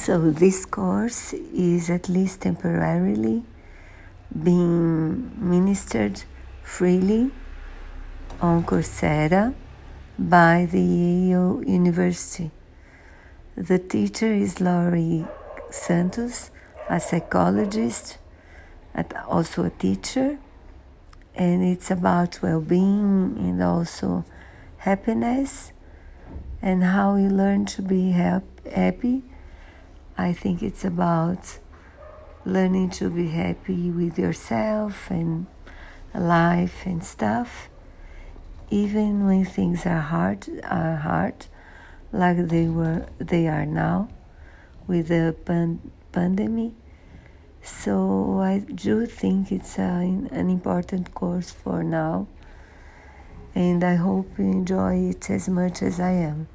So this course is at least temporarily being ministered freely on Coursera by the Yale University. The teacher is Laurie Santos, a psychologist, also a teacher, and it's about well being and also happiness and how you learn to be happy. I think it's about learning to be happy with yourself and life and stuff, even when things are hard, are hard, like they were, they are now, with the pan- pandemic. So I do think it's a, an important course for now, and I hope you enjoy it as much as I am.